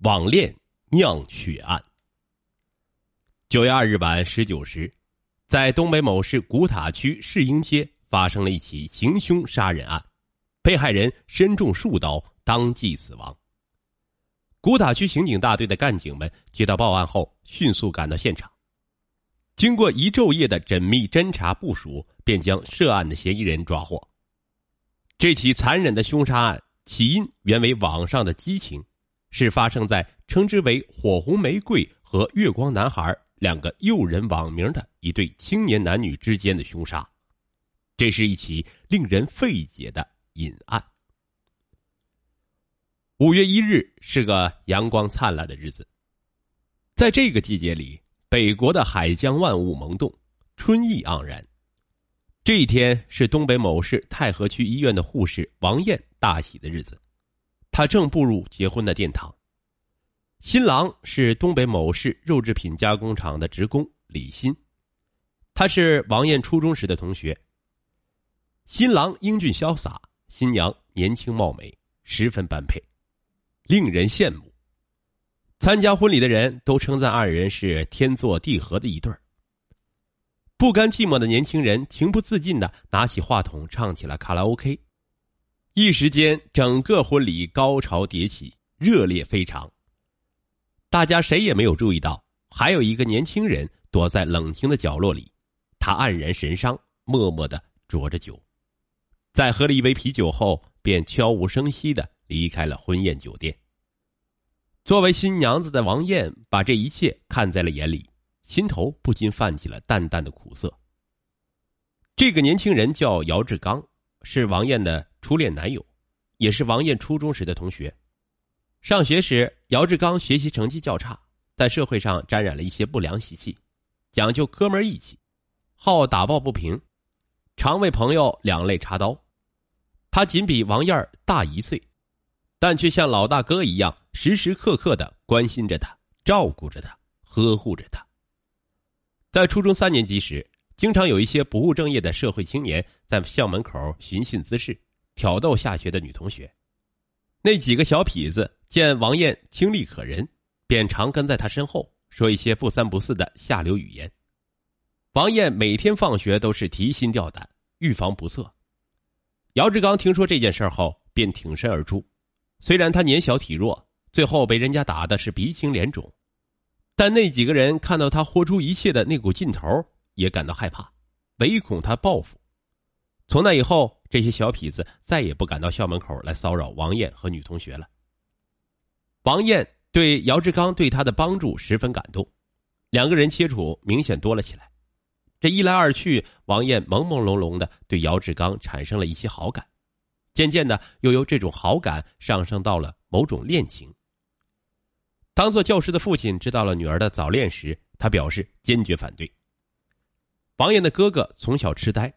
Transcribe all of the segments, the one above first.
网恋酿血案。九月二日晚十九时，在东北某市古塔区市英街发生了一起行凶杀人案，被害人身中数刀，当即死亡。古塔区刑警大队的干警们接到报案后，迅速赶到现场，经过一昼夜的缜密侦查部署，便将涉案的嫌疑人抓获。这起残忍的凶杀案起因原为网上的激情。是发生在称之为“火红玫瑰”和“月光男孩”两个诱人网名的一对青年男女之间的凶杀，这是一起令人费解的隐案。五月一日是个阳光灿烂的日子，在这个季节里，北国的海江万物萌动，春意盎然。这一天是东北某市太和区医院的护士王艳大喜的日子。他正步入结婚的殿堂。新郎是东北某市肉制品加工厂的职工李鑫，他是王艳初中时的同学。新郎英俊潇洒，新娘年轻貌美，十分般配，令人羡慕。参加婚礼的人都称赞二人是天作地合的一对儿。不甘寂寞的年轻人情不自禁的拿起话筒唱起了卡拉 OK。一时间，整个婚礼高潮迭起，热烈非常。大家谁也没有注意到，还有一个年轻人躲在冷清的角落里，他黯然神伤，默默的酌着酒，在喝了一杯啤酒后，便悄无声息的离开了婚宴酒店。作为新娘子的王艳把这一切看在了眼里，心头不禁泛起了淡淡的苦涩。这个年轻人叫姚志刚，是王艳的。初恋男友，也是王艳初中时的同学。上学时，姚志刚学习成绩较差，在社会上沾染了一些不良习气，讲究哥们义气，好打抱不平，常为朋友两肋插刀。他仅比王艳大一岁，但却像老大哥一样，时时刻刻的关心着他，照顾着他，呵护着他。在初中三年级时，经常有一些不务正业的社会青年在校门口寻衅滋事。挑逗下学的女同学，那几个小痞子见王艳清丽可人，便常跟在她身后说一些不三不四的下流语言。王艳每天放学都是提心吊胆，预防不测。姚志刚听说这件事后，便挺身而出。虽然他年小体弱，最后被人家打的是鼻青脸肿，但那几个人看到他豁出一切的那股劲头，也感到害怕，唯恐他报复。从那以后。这些小痞子再也不敢到校门口来骚扰王艳和女同学了。王艳对姚志刚对他的帮助十分感动，两个人接触明显多了起来。这一来二去，王艳朦朦胧胧的对姚志刚产生了一些好感，渐渐的又由这种好感上升到了某种恋情。当做教师的父亲知道了女儿的早恋时，他表示坚决反对。王艳的哥哥从小痴呆。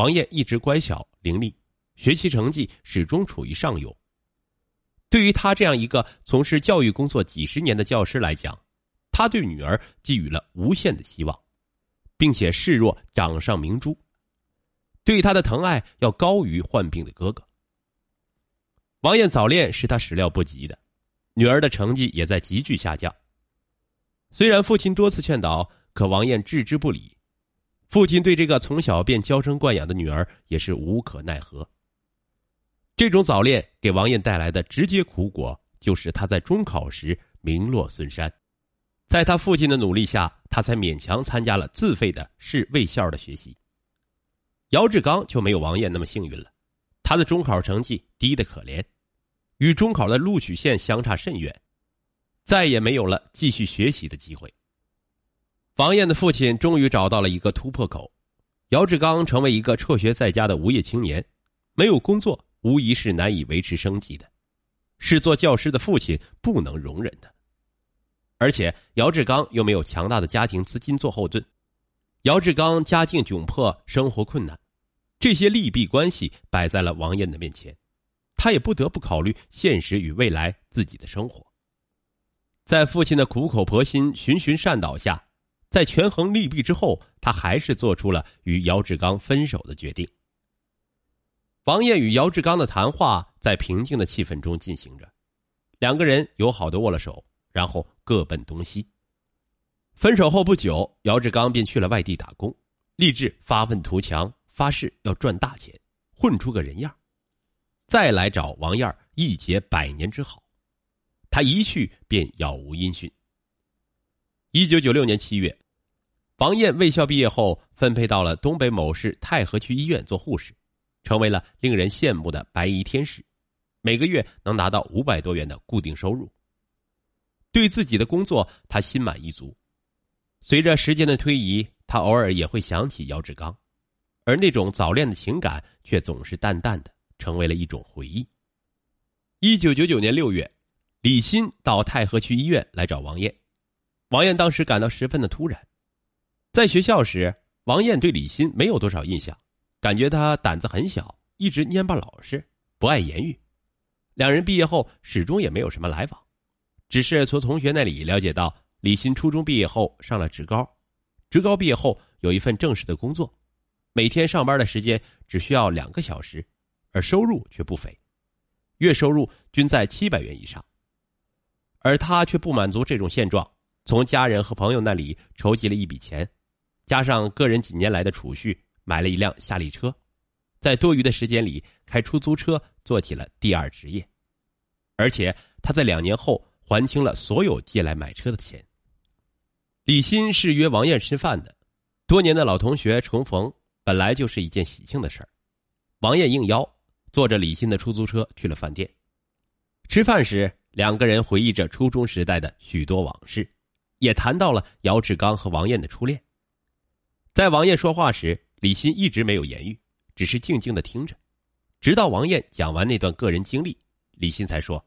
王艳一直乖巧伶俐，学习成绩始终处于上游。对于他这样一个从事教育工作几十年的教师来讲，他对女儿寄予了无限的希望，并且视若掌上明珠，对他的疼爱要高于患病的哥哥。王艳早恋是他始料不及的，女儿的成绩也在急剧下降。虽然父亲多次劝导，可王艳置之不理。父亲对这个从小便娇生惯养的女儿也是无可奈何。这种早恋给王艳带来的直接苦果，就是她在中考时名落孙山。在他父亲的努力下，他才勉强参加了自费的市卫校的学习。姚志刚就没有王艳那么幸运了，他的中考成绩低得可怜，与中考的录取线相差甚远，再也没有了继续学习的机会。王艳的父亲终于找到了一个突破口，姚志刚成为一个辍学在家的无业青年，没有工作，无疑是难以维持生计的，是做教师的父亲不能容忍的。而且姚志刚又没有强大的家庭资金做后盾，姚志刚家境窘迫，生活困难，这些利弊关系摆在了王艳的面前，他也不得不考虑现实与未来自己的生活。在父亲的苦口婆心循循善导下。在权衡利弊之后，他还是做出了与姚志刚分手的决定。王艳与姚志刚的谈话在平静的气氛中进行着，两个人友好的握了手，然后各奔东西。分手后不久，姚志刚便去了外地打工，立志发愤图强，发誓要赚大钱，混出个人样，再来找王艳一结百年之好。他一去便杳无音讯。一九九六年七月，王燕卫校毕业后，分配到了东北某市太和区医院做护士，成为了令人羡慕的白衣天使，每个月能拿到五百多元的固定收入。对自己的工作，他心满意足。随着时间的推移，他偶尔也会想起姚志刚，而那种早恋的情感却总是淡淡的，成为了一种回忆。一九九九年六月。李欣到太和区医院来找王艳，王艳当时感到十分的突然。在学校时，王艳对李欣没有多少印象，感觉他胆子很小，一直蔫巴老实，不爱言语。两人毕业后始终也没有什么来往，只是从同学那里了解到，李欣初中毕业后上了职高，职高毕业后有一份正式的工作，每天上班的时间只需要两个小时，而收入却不菲，月收入均在七百元以上。而他却不满足这种现状，从家人和朋友那里筹集了一笔钱，加上个人几年来的储蓄，买了一辆夏利车，在多余的时间里开出租车做起了第二职业，而且他在两年后还清了所有借来买车的钱。李欣是约王艳吃饭的，多年的老同学重逢本来就是一件喜庆的事儿，王艳应邀，坐着李欣的出租车去了饭店，吃饭时。两个人回忆着初中时代的许多往事，也谈到了姚志刚和王艳的初恋。在王艳说话时，李欣一直没有言语，只是静静的听着，直到王艳讲完那段个人经历，李欣才说：“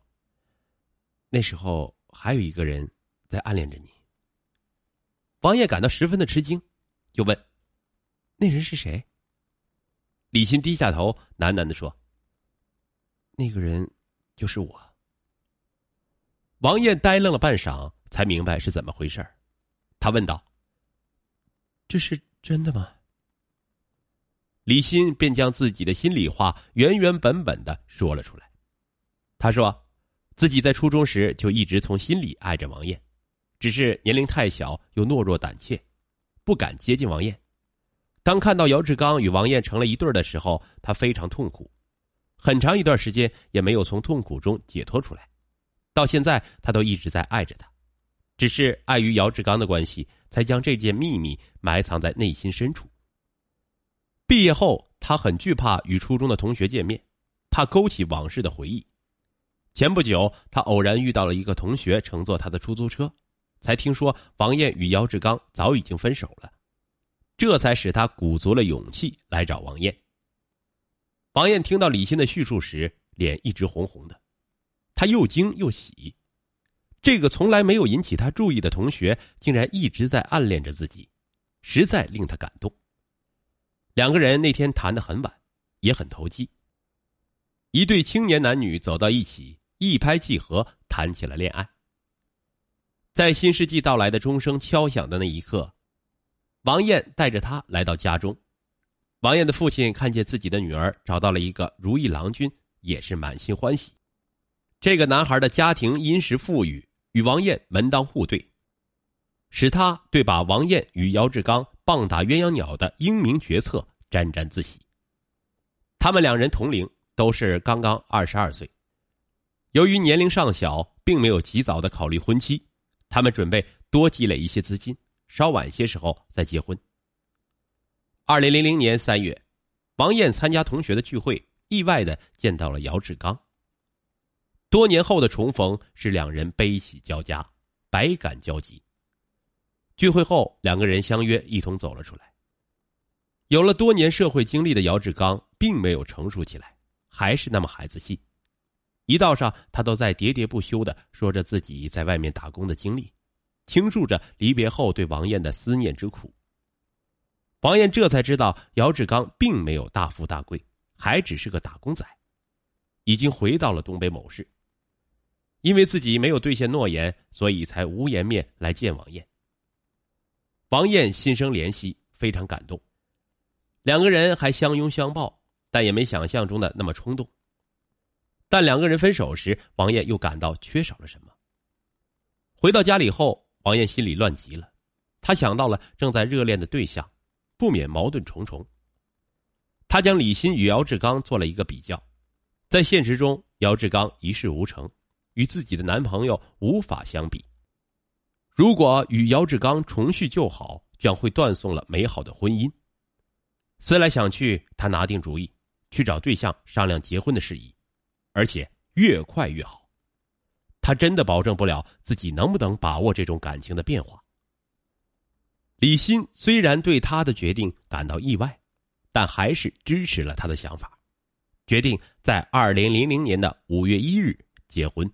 那时候还有一个人在暗恋着你。”王艳感到十分的吃惊，就问：“那人是谁？”李欣低下头，喃喃的说：“那个人就是我。”王艳呆愣了半晌，才明白是怎么回事他问道：“这是真的吗？”李欣便将自己的心里话原原本本的说了出来。他说：“自己在初中时就一直从心里爱着王艳，只是年龄太小，又懦弱胆怯，不敢接近王艳。当看到姚志刚与王艳成了一对的时候，他非常痛苦，很长一段时间也没有从痛苦中解脱出来。”到现在，他都一直在爱着她，只是碍于姚志刚的关系，才将这件秘密埋藏在内心深处。毕业后，他很惧怕与初中的同学见面，怕勾起往事的回忆。前不久，他偶然遇到了一个同学乘坐他的出租车，才听说王艳与姚志刚早已经分手了，这才使他鼓足了勇气来找王艳。王艳听到李欣的叙述时，脸一直红红的。他又惊又喜，这个从来没有引起他注意的同学，竟然一直在暗恋着自己，实在令他感动。两个人那天谈得很晚，也很投机。一对青年男女走到一起，一拍即合，谈起了恋爱。在新世纪到来的钟声敲响的那一刻，王艳带着他来到家中。王艳的父亲看见自己的女儿找到了一个如意郎君，也是满心欢喜。这个男孩的家庭殷实富裕，与王艳门当户对，使他对把王艳与姚志刚棒打鸳鸯鸟的英明决策沾沾自喜。他们两人同龄，都是刚刚二十二岁。由于年龄尚小，并没有及早的考虑婚期，他们准备多积累一些资金，稍晚些时候再结婚。二零零零年三月，王艳参加同学的聚会，意外的见到了姚志刚。多年后的重逢，使两人悲喜交加，百感交集。聚会后，两个人相约一同走了出来。有了多年社会经历的姚志刚，并没有成熟起来，还是那么孩子气。一道上，他都在喋喋不休的说着自己在外面打工的经历，倾诉着离别后对王艳的思念之苦。王艳这才知道，姚志刚并没有大富大贵，还只是个打工仔，已经回到了东北某市。因为自己没有兑现诺言，所以才无颜面来见王艳。王艳心生怜惜，非常感动，两个人还相拥相抱，但也没想象中的那么冲动。但两个人分手时，王艳又感到缺少了什么。回到家里后，王艳心里乱极了，她想到了正在热恋的对象，不免矛盾重重。她将李欣与姚志刚做了一个比较，在现实中，姚志刚一事无成，与自己的男朋友无法相比。如果与姚志刚重续旧好，将会断送了美好的婚姻。思来想去，他拿定主意，去找对象商量结婚的事宜，而且越快越好。他真的保证不了自己能不能把握这种感情的变化。李欣虽然对他的决定感到意外，但还是支持了他的想法，决定在二零零零年的五月一日结婚。